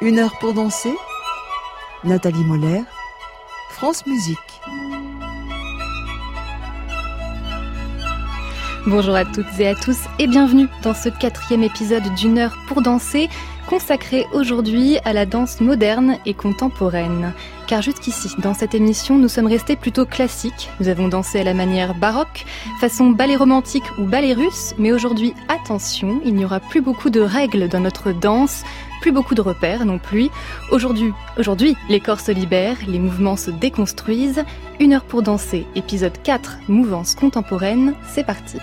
Une heure pour danser. Nathalie Moller, France Musique. Bonjour à toutes et à tous et bienvenue dans ce quatrième épisode d'une heure pour danser consacré aujourd'hui à la danse moderne et contemporaine. Car jusqu'ici, dans cette émission, nous sommes restés plutôt classiques. Nous avons dansé à la manière baroque, façon ballet romantique ou ballet russe, mais aujourd'hui, attention, il n'y aura plus beaucoup de règles dans notre danse, plus beaucoup de repères non plus. Aujourd'hui, les corps se libèrent, les mouvements se déconstruisent. Une heure pour danser, épisode 4, mouvance contemporaine, c'est parti.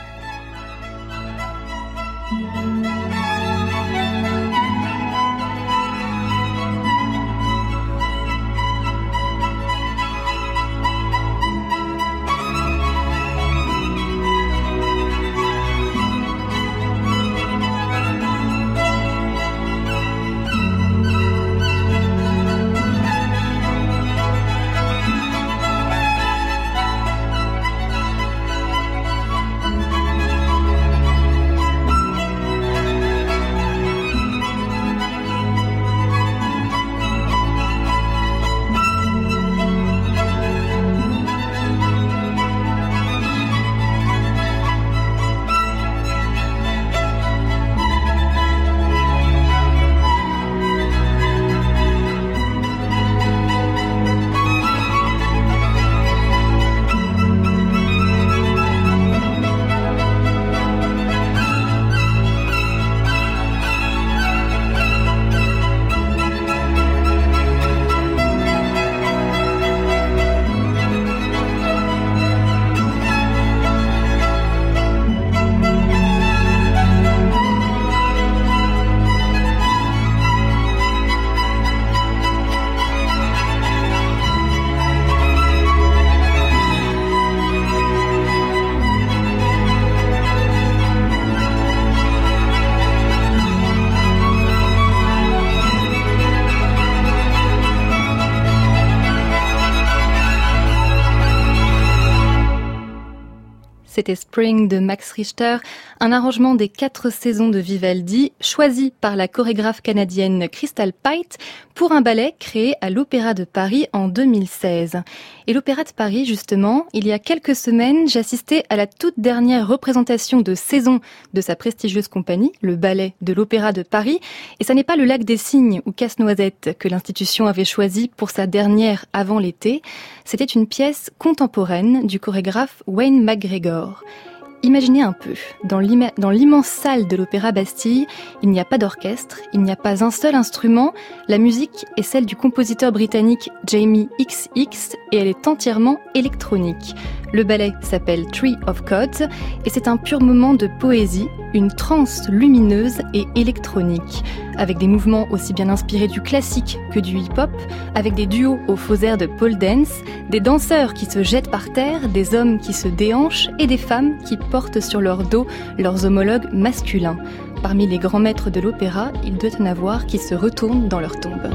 Spring de Max Richter, un arrangement des quatre saisons de Vivaldi, choisi par la chorégraphe canadienne Crystal Pite pour un ballet créé à l'Opéra de Paris en 2016. Et l'Opéra de Paris, justement, il y a quelques semaines, j'assistais à la toute dernière représentation de saison de sa prestigieuse compagnie, le ballet de l'Opéra de Paris, et ça n'est pas le lac des Cygnes ou Casse-Noisette que l'institution avait choisi pour sa dernière avant l'été, c'était une pièce contemporaine du chorégraphe Wayne McGregor. Imaginez un peu, dans l'immense salle de l'Opéra Bastille, il n'y a pas d'orchestre, il n'y a pas un seul instrument, la musique est celle du compositeur britannique Jamie XX et elle est entièrement électronique. Le ballet s'appelle Tree of Gods et c'est un pur moment de poésie, une transe lumineuse et électronique, avec des mouvements aussi bien inspirés du classique que du hip-hop, avec des duos aux faux airs de pole dance, des danseurs qui se jettent par terre, des hommes qui se déhanchent et des femmes qui portent sur leur dos leurs homologues masculins. Parmi les grands maîtres de l'opéra, il doit en avoir qui se retournent dans leur tombe.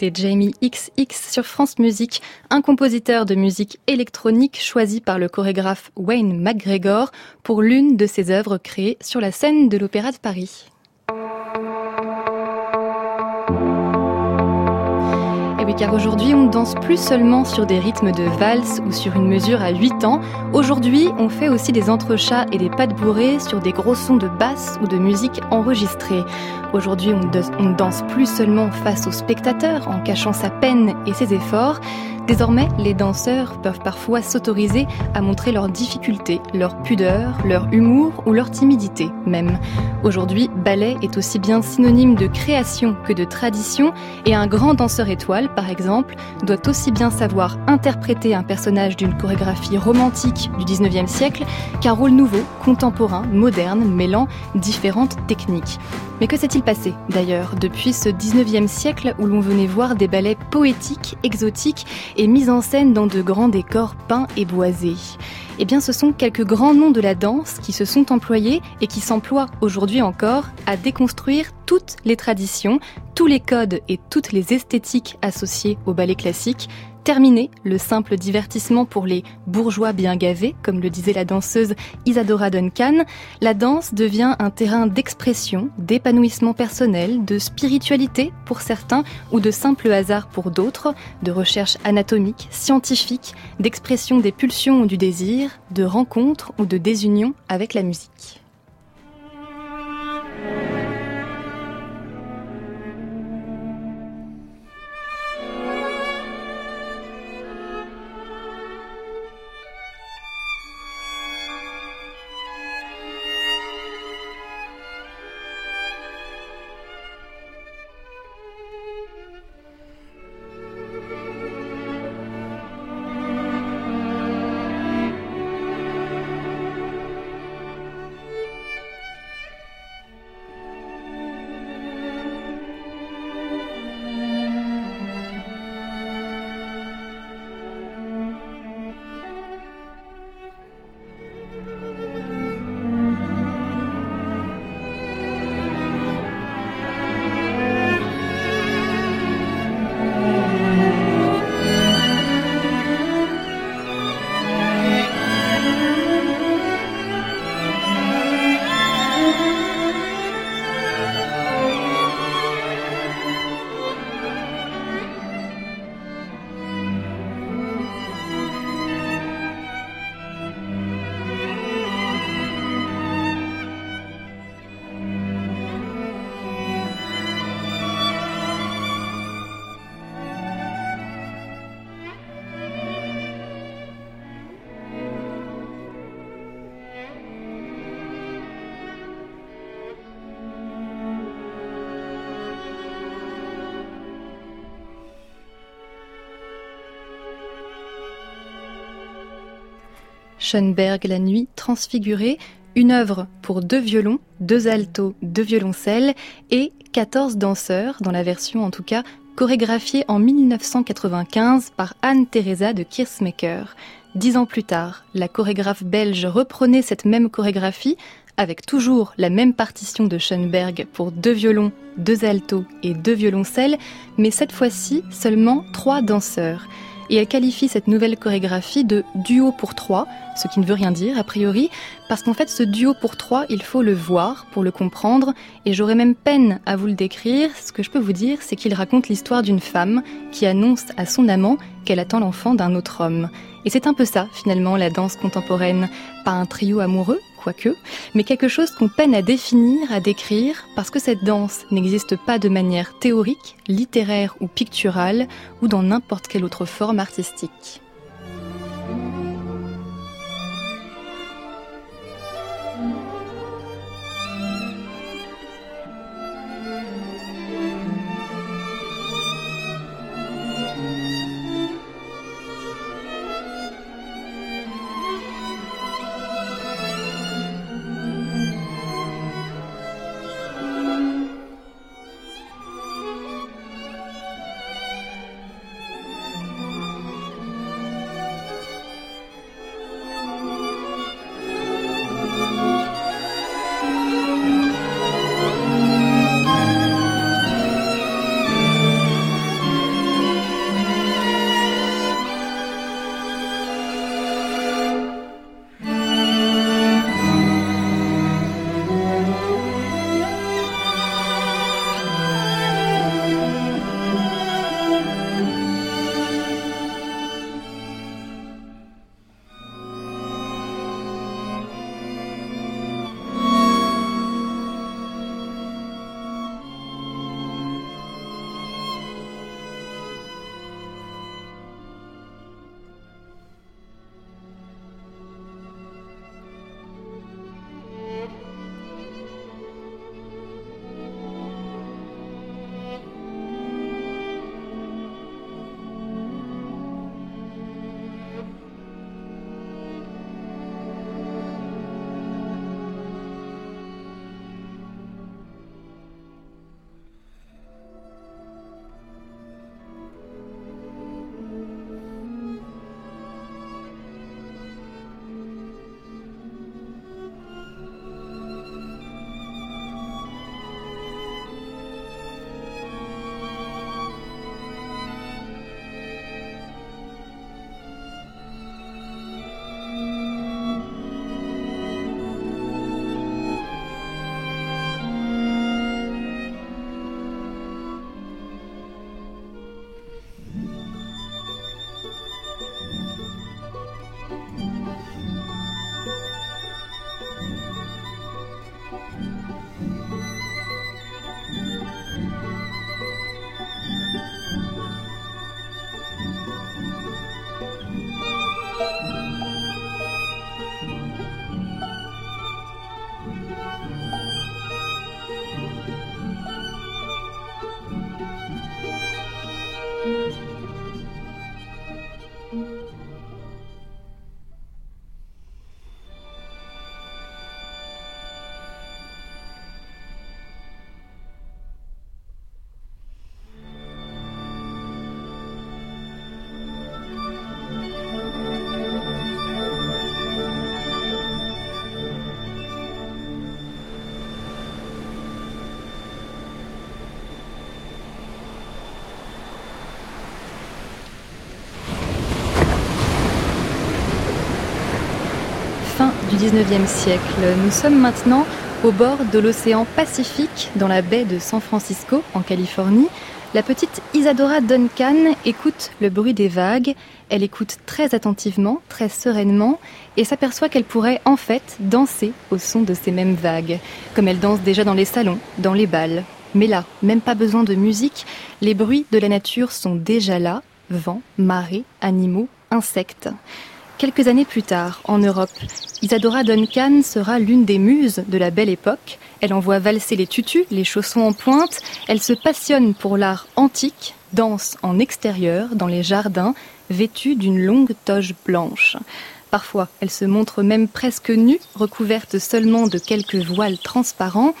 C'était Jamie XX sur France Musique, un compositeur de musique électronique choisi par le chorégraphe Wayne McGregor pour l'une de ses œuvres créées sur la scène de l'Opéra de Paris. Car aujourd'hui on ne danse plus seulement sur des rythmes de valse ou sur une mesure à 8 ans. Aujourd'hui, on fait aussi des entrechats et des pas de bourrée sur des gros sons de basse ou de musique enregistrée. Aujourd'hui, on ne danse plus seulement face au spectateur en cachant sa peine et ses efforts. Désormais, les danseurs peuvent parfois s'autoriser à montrer leurs difficultés, leur pudeur, leur humour ou leur timidité même. Aujourd'hui, ballet est aussi bien synonyme de création que de tradition et un grand danseur étoile, par exemple, doit aussi bien savoir interpréter un personnage d'une chorégraphie romantique du 19e siècle qu'un rôle nouveau, contemporain, moderne, mêlant différentes techniques. Mais que s'est-il passé d'ailleurs depuis ce 19e siècle où l'on venait voir des ballets poétiques, exotiques et mis en scène dans de grands décors peints et boisés? Eh bien, ce sont quelques grands noms de la danse qui se sont employés et qui s'emploient aujourd'hui encore à déconstruire toutes les traditions, tous les codes et toutes les esthétiques associées au ballet classique, Terminé le simple divertissement pour les bourgeois bien gavés, comme le disait la danseuse Isadora Duncan, la danse devient un terrain d'expression, d'épanouissement personnel, de spiritualité pour certains ou de simple hasard pour d'autres, de recherche anatomique, scientifique, d'expression des pulsions ou du désir, de rencontre ou de désunion avec la musique. Schoenberg La Nuit transfigurée, une œuvre pour deux violons, deux altos, deux violoncelles et 14 danseurs, dans la version en tout cas chorégraphiée en 1995 par Anne-Theresa de Kirsmaker. Dix ans plus tard, la chorégraphe belge reprenait cette même chorégraphie avec toujours la même partition de Schoenberg pour deux violons, deux altos et deux violoncelles, mais cette fois-ci seulement trois danseurs et elle qualifie cette nouvelle chorégraphie de duo pour trois, ce qui ne veut rien dire a priori, parce qu'en fait ce duo pour trois, il faut le voir pour le comprendre, et j'aurais même peine à vous le décrire. Ce que je peux vous dire, c'est qu'il raconte l'histoire d'une femme qui annonce à son amant qu'elle attend l'enfant d'un autre homme. Et c'est un peu ça, finalement, la danse contemporaine. Pas un trio amoureux, quoique, mais quelque chose qu'on peine à définir, à décrire, parce que cette danse n'existe pas de manière théorique, littéraire ou picturale, ou dans n'importe quelle autre forme artistique. 19e siècle. Nous sommes maintenant au bord de l'océan Pacifique, dans la baie de San Francisco, en Californie. La petite Isadora Duncan écoute le bruit des vagues, elle écoute très attentivement, très sereinement, et s'aperçoit qu'elle pourrait en fait danser au son de ces mêmes vagues, comme elle danse déjà dans les salons, dans les balles. Mais là, même pas besoin de musique, les bruits de la nature sont déjà là, vent, marée, animaux, insectes. Quelques années plus tard, en Europe, Isadora Duncan sera l'une des muses de la belle époque. Elle envoie valser les tutus, les chaussons en pointe. Elle se passionne pour l'art antique, danse en extérieur, dans les jardins, vêtue d'une longue toge blanche. Parfois, elle se montre même presque nue, recouverte seulement de quelques voiles transparents.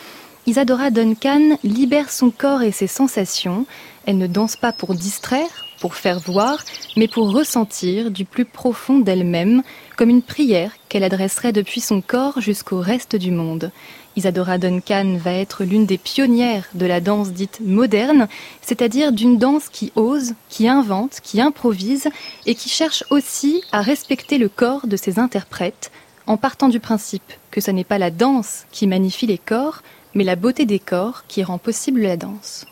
Isadora Duncan libère son corps et ses sensations. Elle ne danse pas pour distraire, pour faire voir, mais pour ressentir du plus profond d'elle-même, comme une prière qu'elle adresserait depuis son corps jusqu'au reste du monde. Isadora Duncan va être l'une des pionnières de la danse dite moderne, c'est-à-dire d'une danse qui ose, qui invente, qui improvise et qui cherche aussi à respecter le corps de ses interprètes, en partant du principe que ce n'est pas la danse qui magnifie les corps, mais la beauté des corps qui rend possible la danse.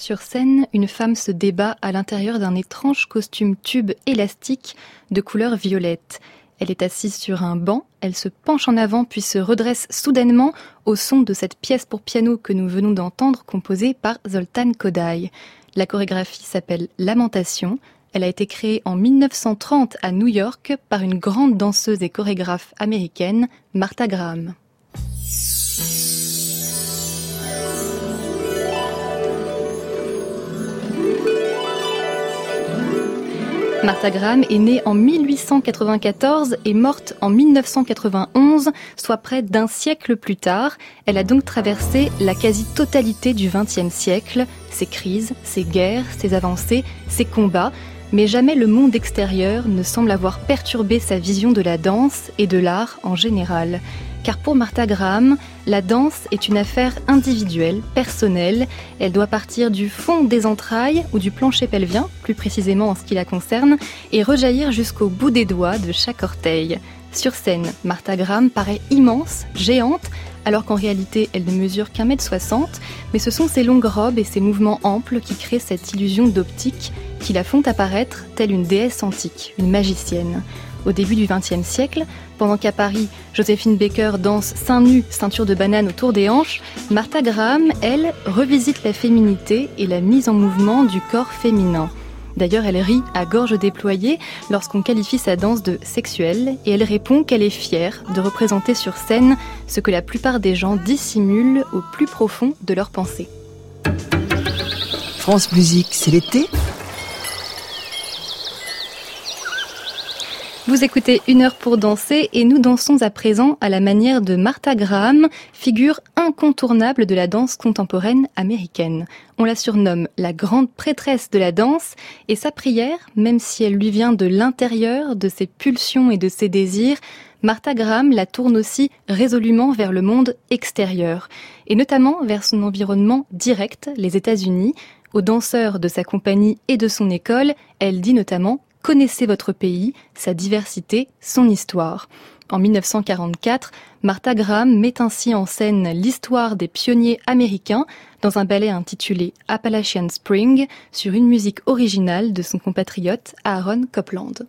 Sur scène, une femme se débat à l'intérieur d'un étrange costume tube élastique de couleur violette. Elle est assise sur un banc, elle se penche en avant puis se redresse soudainement au son de cette pièce pour piano que nous venons d'entendre composée par Zoltan Kodály. La chorégraphie s'appelle Lamentation. Elle a été créée en 1930 à New York par une grande danseuse et chorégraphe américaine, Martha Graham. Martha Graham est née en 1894 et morte en 1991, soit près d'un siècle plus tard. Elle a donc traversé la quasi-totalité du XXe siècle, ses crises, ses guerres, ses avancées, ses combats, mais jamais le monde extérieur ne semble avoir perturbé sa vision de la danse et de l'art en général car pour Martha Graham, la danse est une affaire individuelle, personnelle. Elle doit partir du fond des entrailles ou du plancher pelvien, plus précisément en ce qui la concerne, et rejaillir jusqu'au bout des doigts de chaque orteil. Sur scène, Martha Graham paraît immense, géante, alors qu'en réalité elle ne mesure qu'un mètre soixante, mais ce sont ses longues robes et ses mouvements amples qui créent cette illusion d'optique qui la font apparaître telle une déesse antique, une magicienne au début du XXe siècle, pendant qu'à Paris, Joséphine Baker danse seins nus, ceinture de banane autour des hanches, Martha Graham, elle, revisite la féminité et la mise en mouvement du corps féminin. D'ailleurs, elle rit à gorge déployée lorsqu'on qualifie sa danse de sexuelle et elle répond qu'elle est fière de représenter sur scène ce que la plupart des gens dissimulent au plus profond de leur pensée. France Musique, c'est l'été Vous écoutez Une heure pour danser et nous dansons à présent à la manière de Martha Graham, figure incontournable de la danse contemporaine américaine. On la surnomme la grande prêtresse de la danse et sa prière, même si elle lui vient de l'intérieur, de ses pulsions et de ses désirs, Martha Graham la tourne aussi résolument vers le monde extérieur et notamment vers son environnement direct, les États-Unis. Aux danseurs de sa compagnie et de son école, elle dit notamment Connaissez votre pays, sa diversité, son histoire. En 1944, Martha Graham met ainsi en scène l'histoire des pionniers américains dans un ballet intitulé Appalachian Spring sur une musique originale de son compatriote Aaron Copland.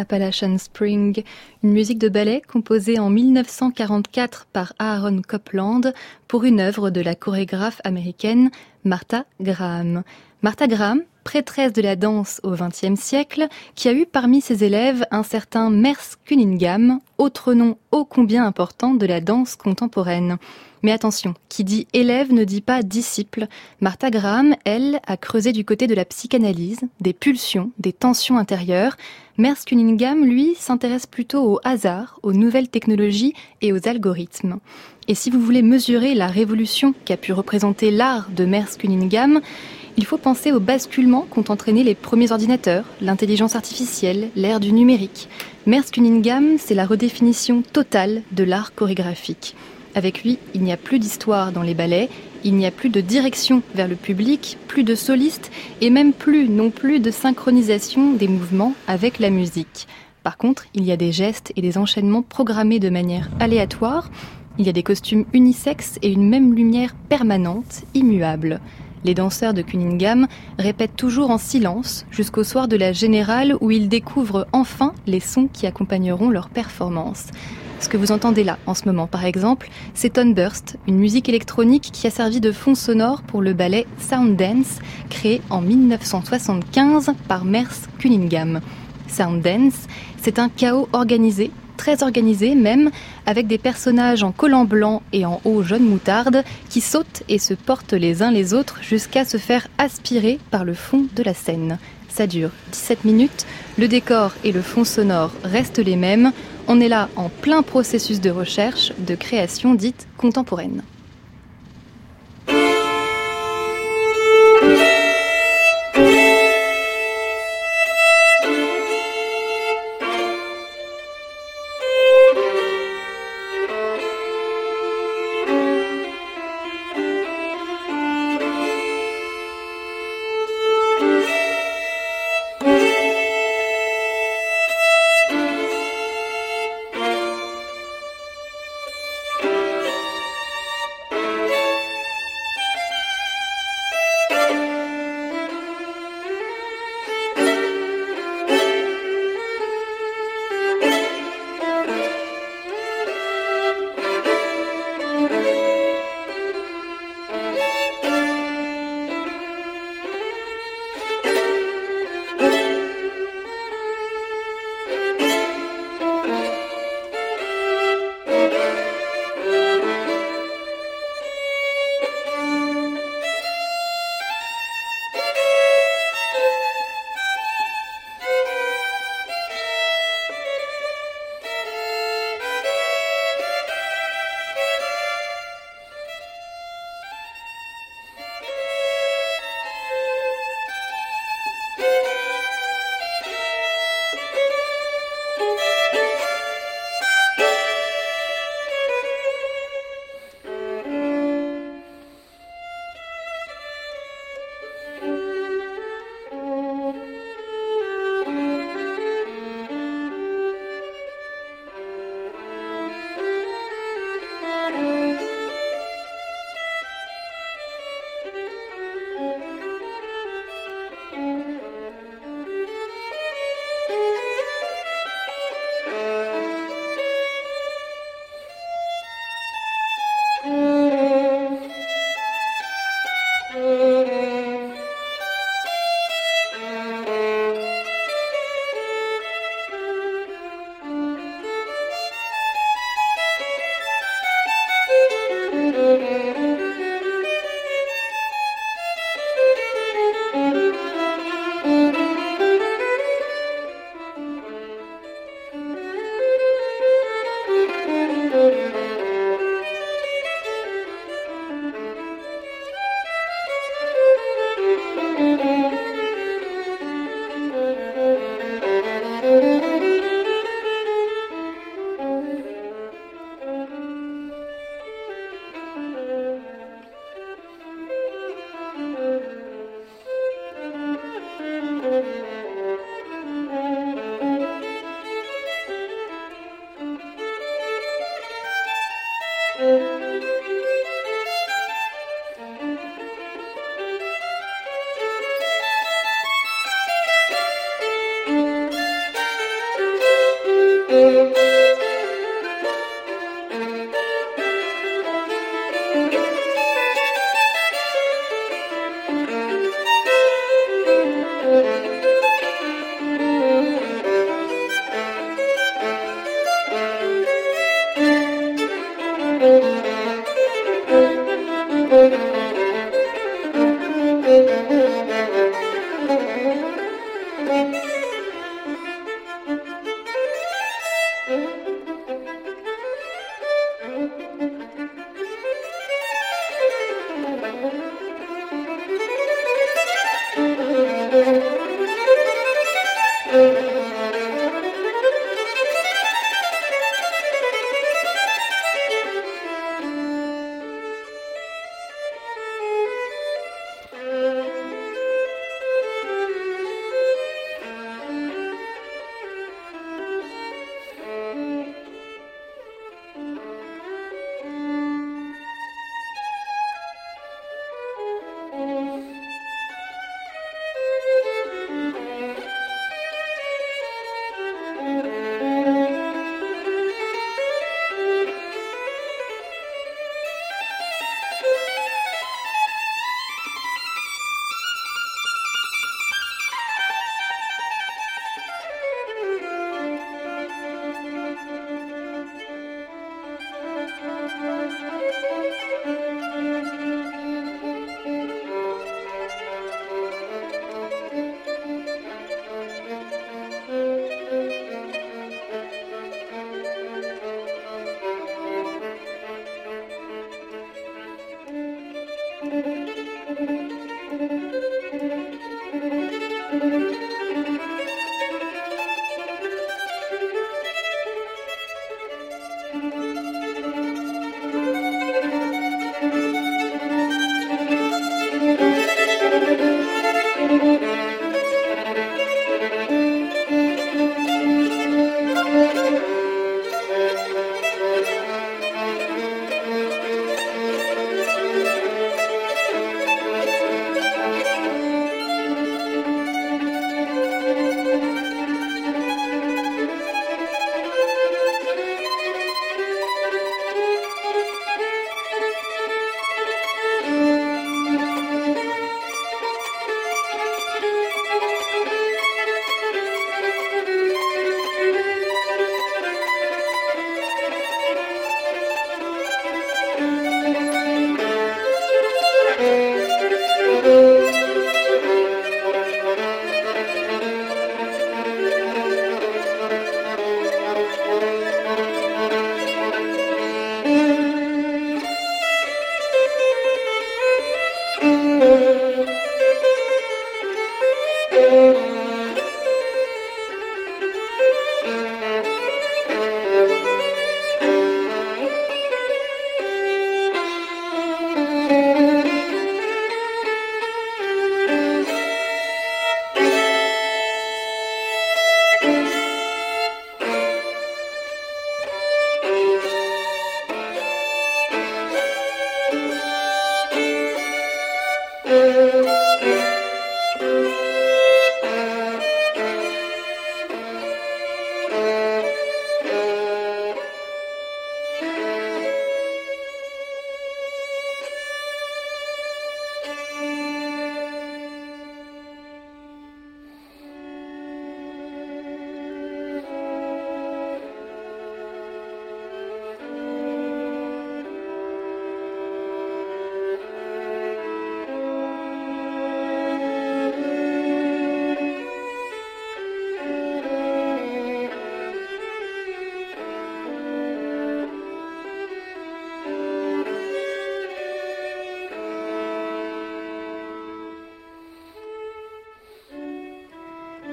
Appalachian Spring, une musique de ballet composée en 1944 par Aaron Copland pour une œuvre de la chorégraphe américaine Martha Graham. Martha Graham, prêtresse de la danse au XXe siècle, qui a eu parmi ses élèves un certain Merce Cunningham, autre nom ô combien important de la danse contemporaine. Mais attention, qui dit élève ne dit pas disciple. Martha Graham, elle, a creusé du côté de la psychanalyse, des pulsions, des tensions intérieures. Merce Cunningham, lui, s'intéresse plutôt au hasard, aux nouvelles technologies et aux algorithmes. Et si vous voulez mesurer la révolution qu'a pu représenter l'art de Merce Cunningham, il faut penser au basculement qu'ont entraîné les premiers ordinateurs, l'intelligence artificielle, l'ère du numérique. Merce Cunningham, c'est la redéfinition totale de l'art chorégraphique. Avec lui, il n'y a plus d'histoire dans les ballets, il n'y a plus de direction vers le public, plus de solistes et même plus non plus de synchronisation des mouvements avec la musique. Par contre, il y a des gestes et des enchaînements programmés de manière aléatoire, il y a des costumes unisexes et une même lumière permanente, immuable. Les danseurs de Cunningham répètent toujours en silence jusqu'au soir de la générale où ils découvrent enfin les sons qui accompagneront leur performance. Ce que vous entendez là en ce moment, par exemple, c'est Burst, une musique électronique qui a servi de fond sonore pour le ballet Sound Dance, créé en 1975 par Merce Cunningham. Sound Dance, c'est un chaos organisé, très organisé même, avec des personnages en collant blanc et en haut jaune moutarde qui sautent et se portent les uns les autres jusqu'à se faire aspirer par le fond de la scène. Ça dure 17 minutes, le décor et le fond sonore restent les mêmes, on est là en plein processus de recherche, de création dite contemporaine.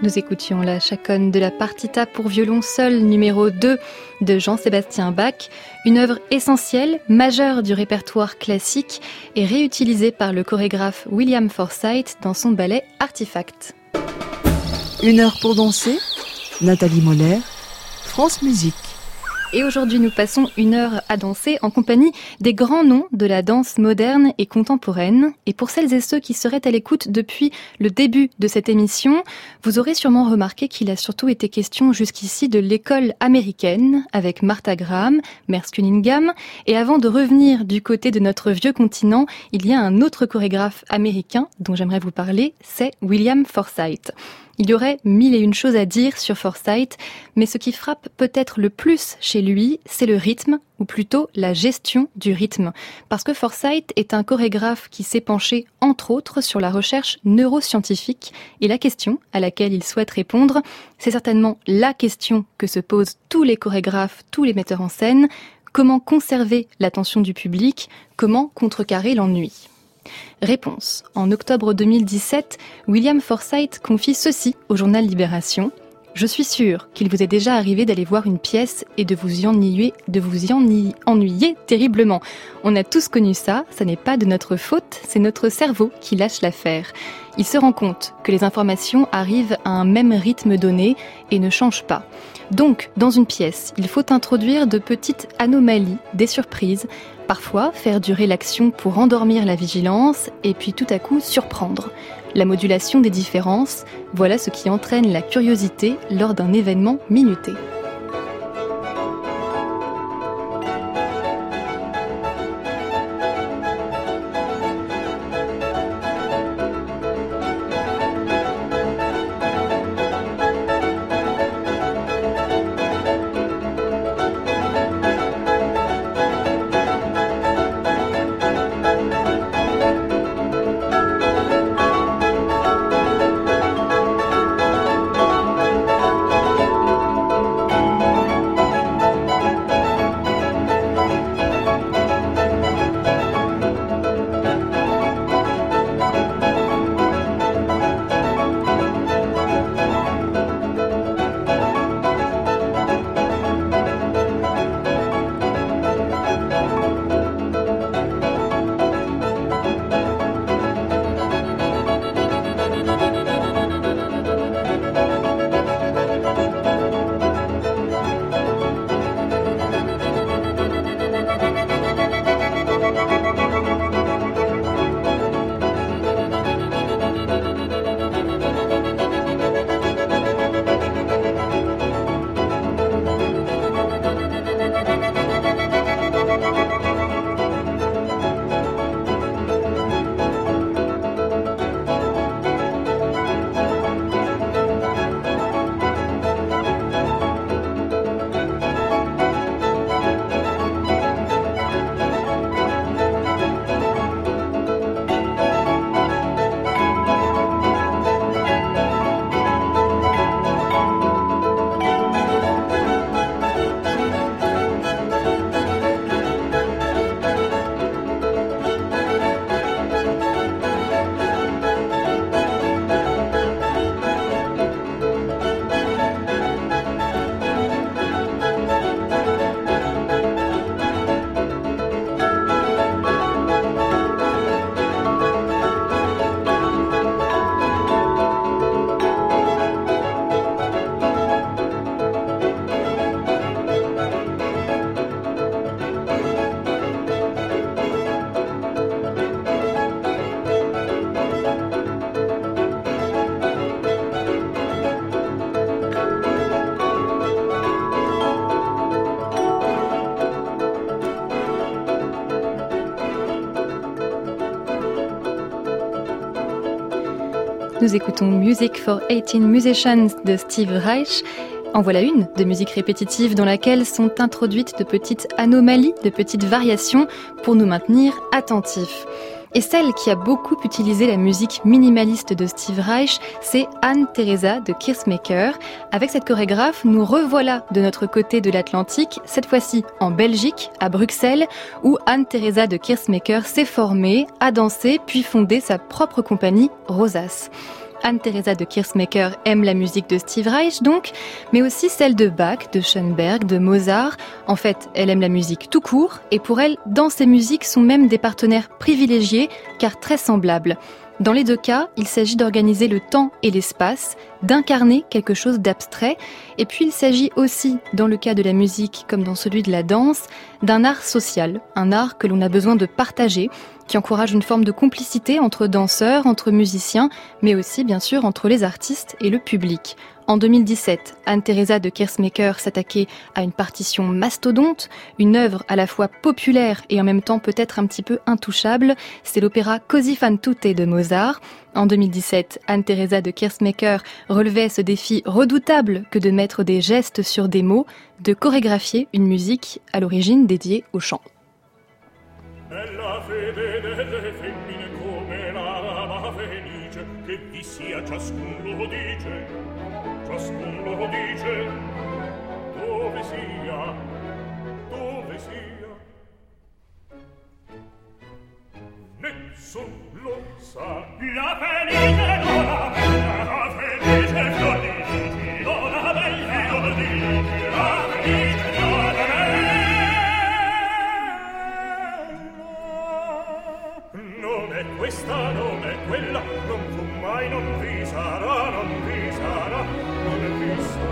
Nous écoutions la chaconne de la partita pour violon seul numéro 2 de Jean-Sébastien Bach, une œuvre essentielle, majeure du répertoire classique et réutilisée par le chorégraphe William Forsythe dans son ballet Artifact. Une heure pour danser, Nathalie Moller, France Musique. Et aujourd'hui, nous passons une heure à danser en compagnie des grands noms de la danse moderne et contemporaine. Et pour celles et ceux qui seraient à l'écoute depuis le début de cette émission, vous aurez sûrement remarqué qu'il a surtout été question jusqu'ici de l'école américaine avec Martha Graham, Merce Cunningham. Et avant de revenir du côté de notre vieux continent, il y a un autre chorégraphe américain dont j'aimerais vous parler, c'est William Forsythe. Il y aurait mille et une choses à dire sur Forsyth, mais ce qui frappe peut-être le plus chez lui, c'est le rythme, ou plutôt la gestion du rythme. Parce que Forsyth est un chorégraphe qui s'est penché, entre autres, sur la recherche neuroscientifique, et la question à laquelle il souhaite répondre, c'est certainement la question que se posent tous les chorégraphes, tous les metteurs en scène, comment conserver l'attention du public, comment contrecarrer l'ennui? Réponse. En octobre 2017, William Forsythe confie ceci au journal Libération. Je suis sûr qu'il vous est déjà arrivé d'aller voir une pièce et de vous y ennuyer, de vous y ennuyer terriblement. On a tous connu ça, ça n'est pas de notre faute, c'est notre cerveau qui lâche l'affaire. Il se rend compte que les informations arrivent à un même rythme donné et ne changent pas. Donc, dans une pièce, il faut introduire de petites anomalies, des surprises, parfois faire durer l'action pour endormir la vigilance et puis tout à coup surprendre. La modulation des différences, voilà ce qui entraîne la curiosité lors d'un événement minuté. Nous écoutons Music for 18 Musicians de Steve Reich. En voilà une de musique répétitive dans laquelle sont introduites de petites anomalies, de petites variations pour nous maintenir attentifs. Et celle qui a beaucoup utilisé la musique minimaliste de Steve Reich, c'est Anne-Theresa de Kirsmaker. Avec cette chorégraphe, nous revoilà de notre côté de l'Atlantique, cette fois-ci en Belgique, à Bruxelles, où Anne-Theresa de Kirsmaker s'est formée, a dansé, puis fondé sa propre compagnie, Rosas. Anne-Theresa de Kirsmaker aime la musique de Steve Reich donc, mais aussi celle de Bach, de Schoenberg, de Mozart. En fait, elle aime la musique tout court et pour elle, dans ces musiques sont même des partenaires privilégiés car très semblables. Dans les deux cas, il s'agit d'organiser le temps et l'espace, d'incarner quelque chose d'abstrait, et puis il s'agit aussi, dans le cas de la musique comme dans celui de la danse, d'un art social, un art que l'on a besoin de partager, qui encourage une forme de complicité entre danseurs, entre musiciens, mais aussi bien sûr entre les artistes et le public. En 2017, Anne-Theresa de Kersmaker s'attaquait à une partition mastodonte, une œuvre à la fois populaire et en même temps peut-être un petit peu intouchable. C'est l'opéra Così fan tutte de Mozart. En 2017, Anne-Theresa de Kersmaker relevait ce défi redoutable que de mettre des gestes sur des mots, de chorégraphier une musique à l'origine dédiée au chant. lo dice. Dove sia? Dove sia? Nessun lo sa. La felice la felice fiordici bella la felice donna bella. Non è questa non è quella non fu mai non vi sarà non vi sarà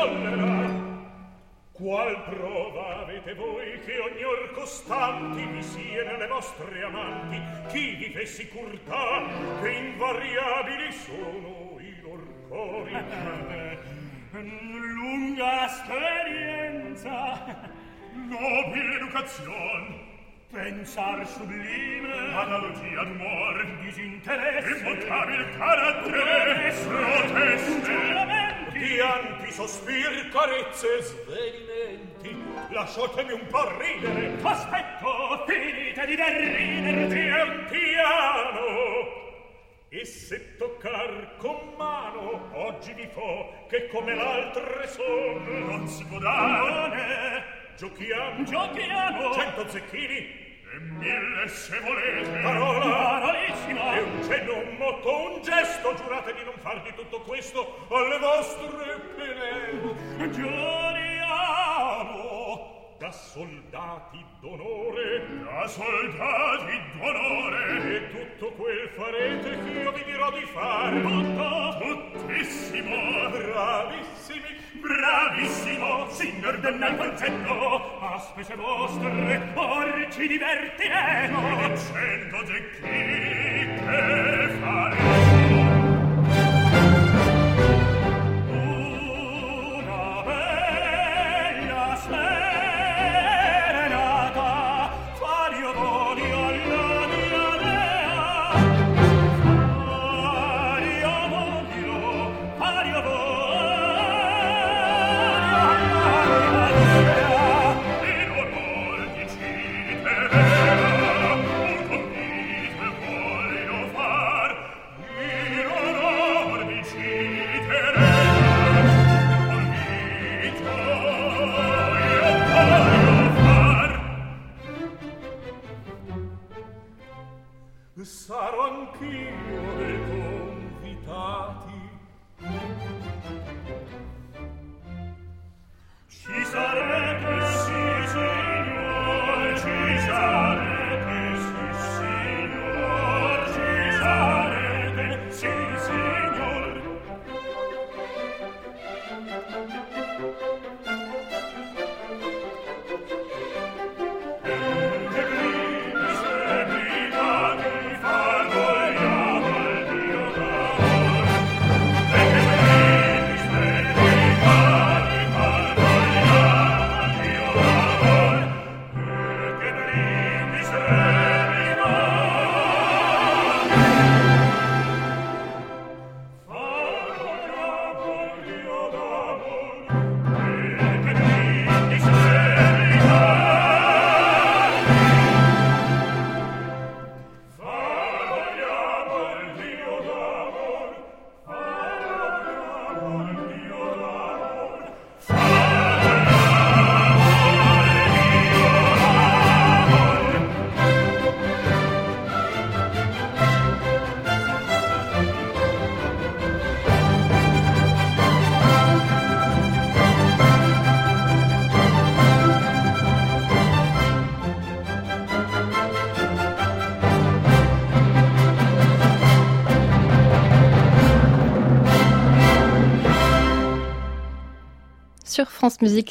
collera qual prova avete voi che ogni or costanti vi sia nelle vostre amanti chi vi fessi sicurtà che invariabili sono i lor cori? Lunga esperienza nobile educazione Pensar sublime, analogia d'umor disinteresse, immutabile carattere, proteste, giuramenti, pianti, sospiri, carezze, svenimenti. Lasciatemi un po' ridere. Aspetto, finite di derridere. un piano, E se toccar con mano oggi vi fo che come l'altre son. Non si può dare. Giochiamo. Giochiamo. Cento zecchini. E mille se volete. Parola. Parolissima. E un cenno, un motto, un gesto. Giurate di non far di tutto questo Alle vostre pene. Giuriamo da soldati d'onore. Da soldati d'onore. E tutto quel farete che io vi dirò di fare tutto tuttissimo. Bravissimi bravissimo, signor del concetto, a spese vostre or ci divertiremo. Cento zecchini che faremo.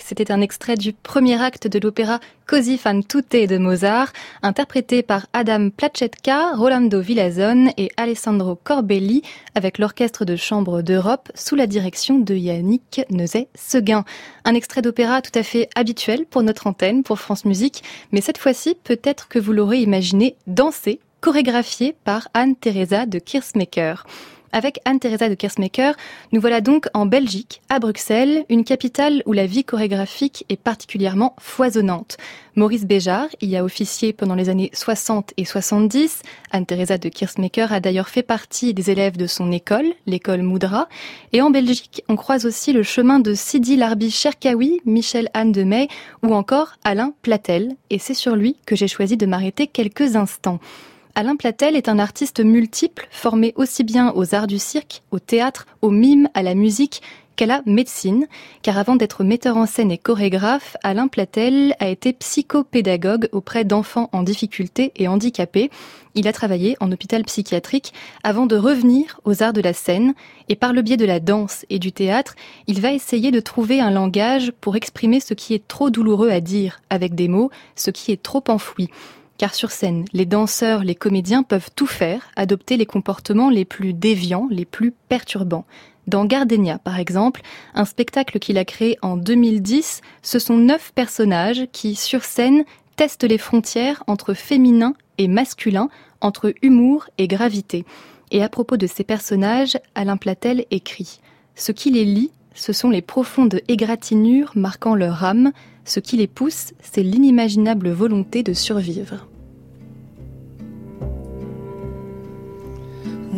C'était un extrait du premier acte de l'opéra Così fan tutte de Mozart, interprété par Adam Placetka, Rolando Villazone et Alessandro Corbelli, avec l'Orchestre de Chambre d'Europe, sous la direction de Yannick Nezet-Seguin. Un extrait d'opéra tout à fait habituel pour notre antenne, pour France Musique, mais cette fois-ci, peut-être que vous l'aurez imaginé danser, chorégraphié par Anne-Theresa de Kirsmaker. Avec Anne-Theresa de Kersmaker, nous voilà donc en Belgique, à Bruxelles, une capitale où la vie chorégraphique est particulièrement foisonnante. Maurice Béjart y a officié pendant les années 60 et 70. Anne-Theresa de Kersmaker a d'ailleurs fait partie des élèves de son école, l'école Moudra. Et en Belgique, on croise aussi le chemin de Sidi Larbi Cherkaoui, Michel Anne de May ou encore Alain Platel. Et c'est sur lui que j'ai choisi de m'arrêter quelques instants. Alain Platel est un artiste multiple, formé aussi bien aux arts du cirque, au théâtre, au mime, à la musique qu'à la médecine, car avant d'être metteur en scène et chorégraphe, Alain Platel a été psychopédagogue auprès d'enfants en difficulté et handicapés. Il a travaillé en hôpital psychiatrique avant de revenir aux arts de la scène. Et par le biais de la danse et du théâtre, il va essayer de trouver un langage pour exprimer ce qui est trop douloureux à dire avec des mots, ce qui est trop enfoui car sur scène, les danseurs, les comédiens peuvent tout faire, adopter les comportements les plus déviants, les plus perturbants. Dans Gardenia, par exemple, un spectacle qu'il a créé en 2010, ce sont neuf personnages qui, sur scène, testent les frontières entre féminin et masculin, entre humour et gravité. Et à propos de ces personnages, Alain Platel écrit Ce qui les lie, ce sont les profondes égratignures marquant leur âme, ce qui les pousse, c'est l'inimaginable volonté de survivre.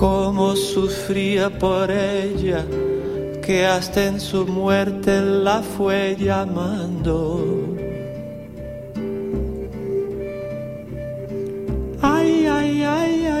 Como sufría por ella, que hasta en su muerte la fue llamando. Ay, ay, ay, ay.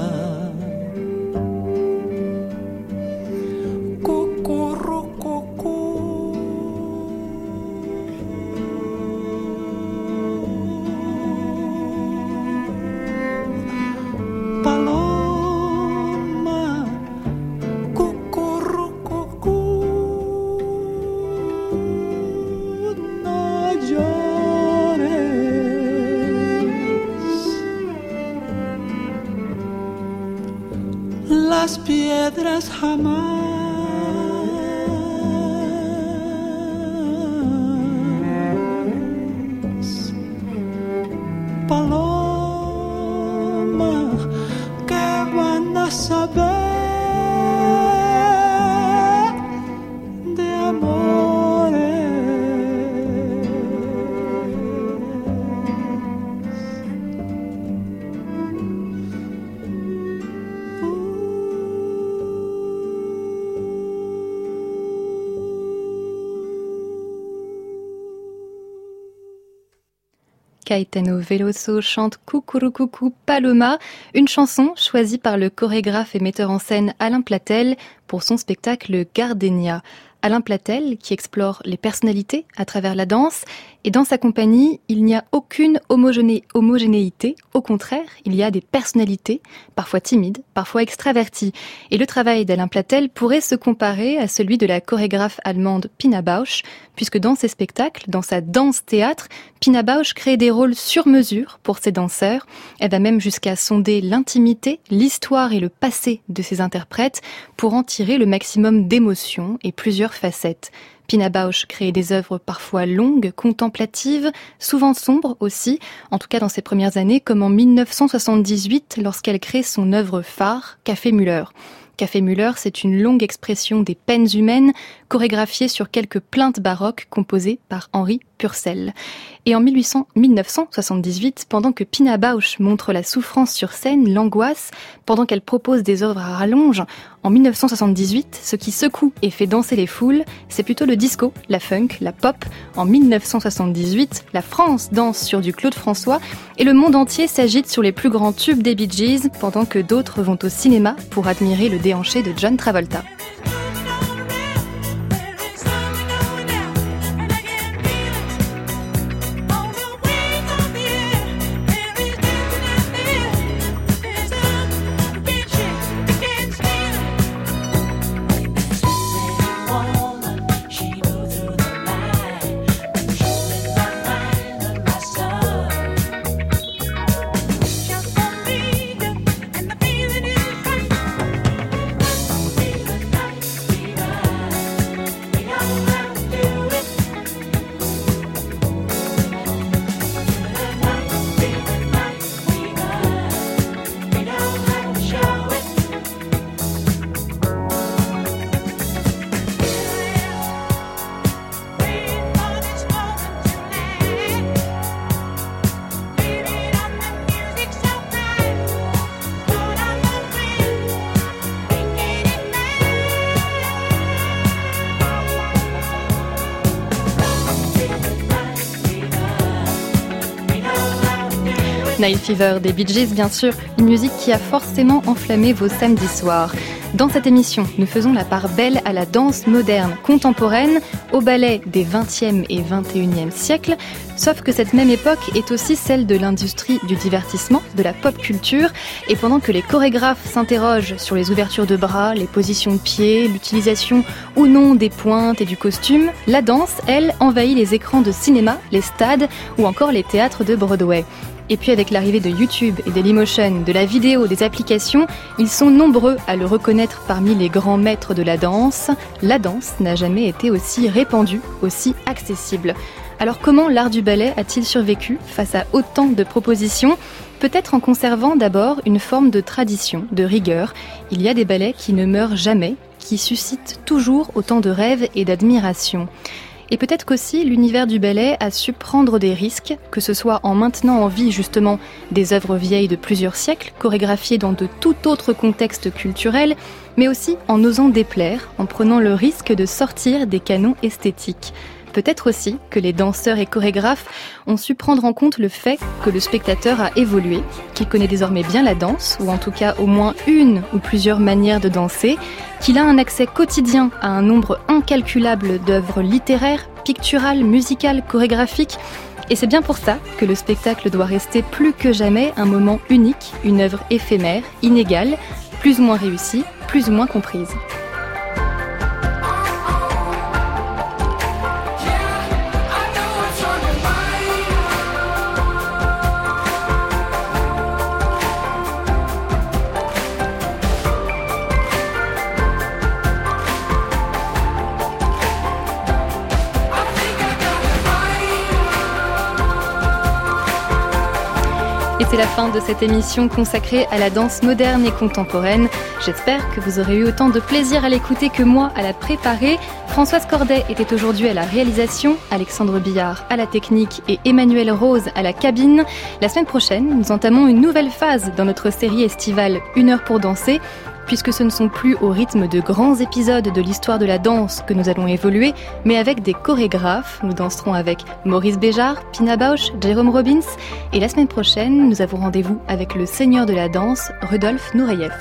Caetano Veloso chante Coucou Paloma, une chanson choisie par le chorégraphe et metteur en scène Alain Platel pour son spectacle Gardenia. Alain Platel qui explore les personnalités à travers la danse et dans sa compagnie, il n'y a aucune homogénéité. Au contraire, il y a des personnalités, parfois timides, parfois extraverties. Et le travail d'Alain Platel pourrait se comparer à celui de la chorégraphe allemande Pina Bausch, puisque dans ses spectacles, dans sa danse-théâtre, Pina Bausch crée des rôles sur mesure pour ses danseurs. Elle va même jusqu'à sonder l'intimité, l'histoire et le passé de ses interprètes pour en tirer le maximum d'émotions et plusieurs facettes. Pina crée des œuvres parfois longues, contemplatives, souvent sombres aussi, en tout cas dans ses premières années, comme en 1978 lorsqu'elle crée son œuvre phare, Café Muller. Café Muller, c'est une longue expression des peines humaines, chorégraphiée sur quelques plaintes baroques composées par Henri Et en 1800, 1978, pendant que Pina Bausch montre la souffrance sur scène, l'angoisse, pendant qu'elle propose des œuvres à rallonge, en 1978, ce qui secoue et fait danser les foules, c'est plutôt le disco, la funk, la pop. En 1978, la France danse sur du Claude François et le monde entier s'agite sur les plus grands tubes des Bee Gees, pendant que d'autres vont au cinéma pour admirer le déhanché de John Travolta. Night Fever des Bee Gees, bien sûr, une musique qui a forcément enflammé vos samedis soirs. Dans cette émission, nous faisons la part belle à la danse moderne, contemporaine, au ballet des 20e et 21e siècles, sauf que cette même époque est aussi celle de l'industrie du divertissement, de la pop culture, et pendant que les chorégraphes s'interrogent sur les ouvertures de bras, les positions de pieds, l'utilisation ou non des pointes et du costume, la danse, elle, envahit les écrans de cinéma, les stades ou encore les théâtres de Broadway. Et puis avec l'arrivée de YouTube et de l'emotion, de la vidéo, des applications, ils sont nombreux à le reconnaître parmi les grands maîtres de la danse. La danse n'a jamais été aussi répandue, aussi accessible. Alors comment l'art du ballet a-t-il survécu face à autant de propositions? Peut-être en conservant d'abord une forme de tradition, de rigueur. Il y a des ballets qui ne meurent jamais, qui suscitent toujours autant de rêves et d'admiration. Et peut-être qu'aussi l'univers du ballet a su prendre des risques, que ce soit en maintenant en vie justement des œuvres vieilles de plusieurs siècles, chorégraphiées dans de tout autres contextes culturels, mais aussi en osant déplaire, en prenant le risque de sortir des canons esthétiques. Peut-être aussi que les danseurs et chorégraphes ont su prendre en compte le fait que le spectateur a évolué, qu'il connaît désormais bien la danse, ou en tout cas au moins une ou plusieurs manières de danser, qu'il a un accès quotidien à un nombre incalculable d'œuvres littéraires, picturales, musicales, chorégraphiques, et c'est bien pour ça que le spectacle doit rester plus que jamais un moment unique, une œuvre éphémère, inégale, plus ou moins réussie, plus ou moins comprise. C'est la fin de cette émission consacrée à la danse moderne et contemporaine. J'espère que vous aurez eu autant de plaisir à l'écouter que moi à la préparer. Françoise Cordet était aujourd'hui à la réalisation, Alexandre Billard à la technique et Emmanuel Rose à la cabine. La semaine prochaine, nous entamons une nouvelle phase dans notre série estivale Une heure pour danser puisque ce ne sont plus au rythme de grands épisodes de l'histoire de la danse que nous allons évoluer, mais avec des chorégraphes. Nous danserons avec Maurice Béjart, Pina Bausch, Jérôme Robbins, et la semaine prochaine, nous avons rendez-vous avec le seigneur de la danse, Rudolf Nureyev.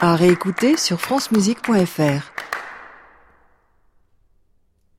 À réécouter sur francemusique.fr.